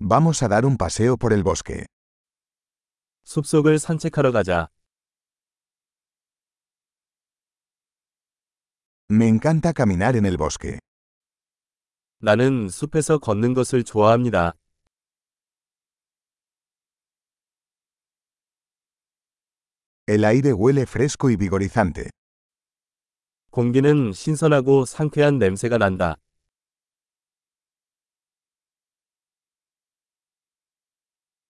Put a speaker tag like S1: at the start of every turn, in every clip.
S1: Vamos a dar un paseo por el bosque.
S2: 숲속을 산책하러 가자.
S1: Me encanta caminar en el bosque.
S2: 나는 숲에서 걷는 것을 좋아합니다.
S1: El aire huele fresco y vigorizante.
S2: 공기는 신선하고 상쾌한 냄새가 난다.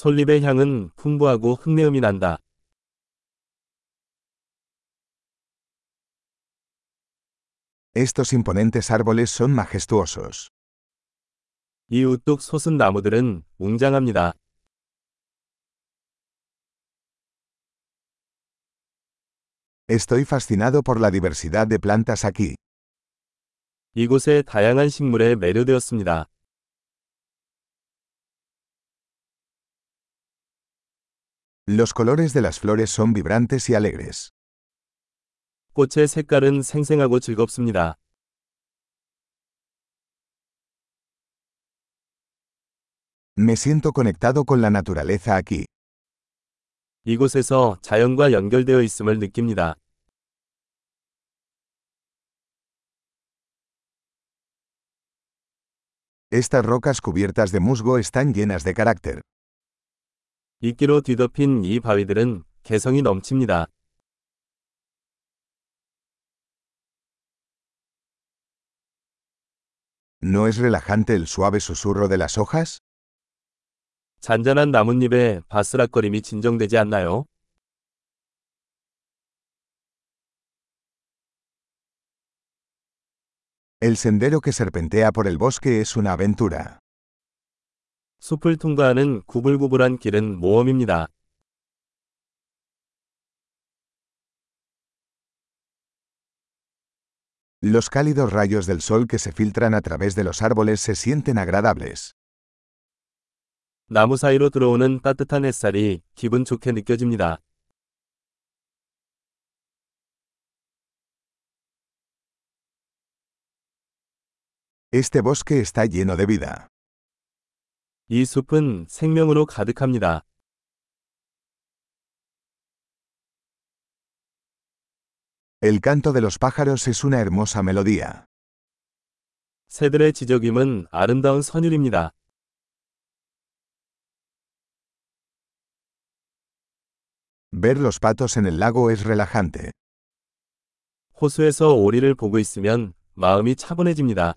S2: 솔잎의 향은 풍부하고 흙내음이 난다.
S1: Estos imponentes árboles son majestuosos.
S2: 이 우뚝 솟은 나무들은 웅장합니다.
S1: Estoy fascinado por la diversidad de plantas aquí.
S2: 이곳의 다양한 식물에 매료되었습니다.
S1: Los colores de las flores son vibrantes y alegres.
S2: 꽃의 색깔은 생생하고 즐겁습니다.
S1: Me siento conectado con la naturaleza aquí.
S2: 이곳에서 자연과 연결되어 있음을 느낍니다.
S1: Estas rocas cubiertas de musgo están llenas de carácter.
S2: 이끼로 뒤덮인 이 바위들은 개성이 넘칩니다.
S1: ¿No es relajante el suave susurro de las hojas?
S2: 잔잔한 나뭇잎의 바스락거림이 진정되지 않나요?
S1: El sendero que serpentea por el bosque es una aventura.
S2: 숲을 통과하는 구불구불한 길은 모험입니다.
S1: Los cálidos rayos del sol que se filtran a través de los árboles se sienten agradables.
S2: 나무 사이로 들어오는 따뜻한 햇살이 기분 좋게 느껴집니다.
S1: Este bosque está lleno de vida.
S2: 이 숲은 생명으로 가득합니다.
S1: El canto de los pájaros es una hermosa melodía.
S2: 새들의 지저귀은 아름다운 선율입니다.
S1: Ver los patos en el lago es relajante.
S2: 호수에서 오리를 보고 있으면 마음이 차분해집니다.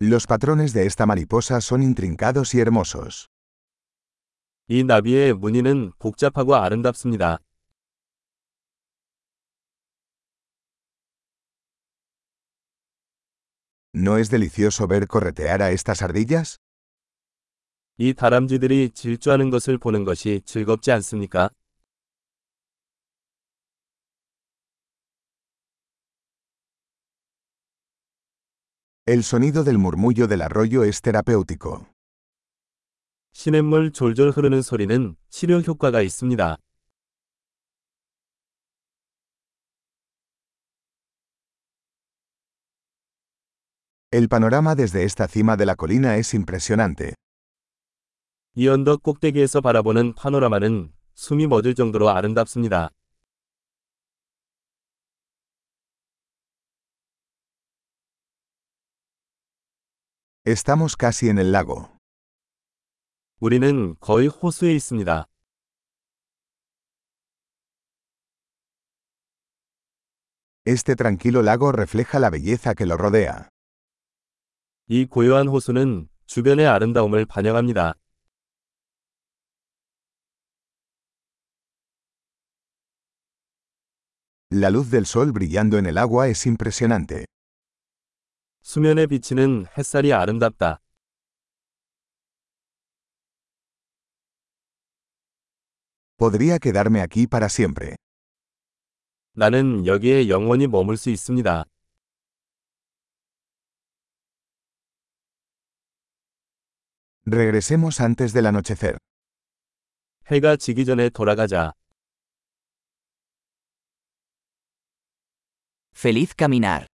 S1: Los patrones de esta mariposa son intrincados y hermosos.
S2: 이 나비의 무늬는 복잡하고 아름답습니다.
S1: ¿No es delicioso ver corretear a estas ardillas?
S2: 이 다람쥐들이 질주하는 것을 보는 것이 즐겁지 않습니까?
S1: El sonido del murmullo del arroyo es terapéutico.
S2: 시냇물 졸졸 흐르는 소리는 치료 효과가 있습니다.
S1: El panorama desde esta cima de la colina es impresionante.
S2: 이 언덕 꼭대기에서 바라보는 파노라마는 숨이 멎을 정도로 아름답습니다.
S1: Estamos casi en el lago.
S2: 우리는 거의 호수에 있습니다.
S1: Este tranquilo lago refleja la belleza que lo rodea.
S2: 이 고요한 호수는 주변의 아름다움을 반영합니다.
S1: La luz del sol brillando en el agua es impresionante.
S2: 수면에 비치는 햇살이 아름답다.
S1: Podría quedarme aquí para siempre.
S2: 나는 여기에 영원히 머물 수 있습니다.
S1: Regresemos antes del anochecer.
S2: 해가 지기 전에 돌아가자.
S3: Feliz caminar.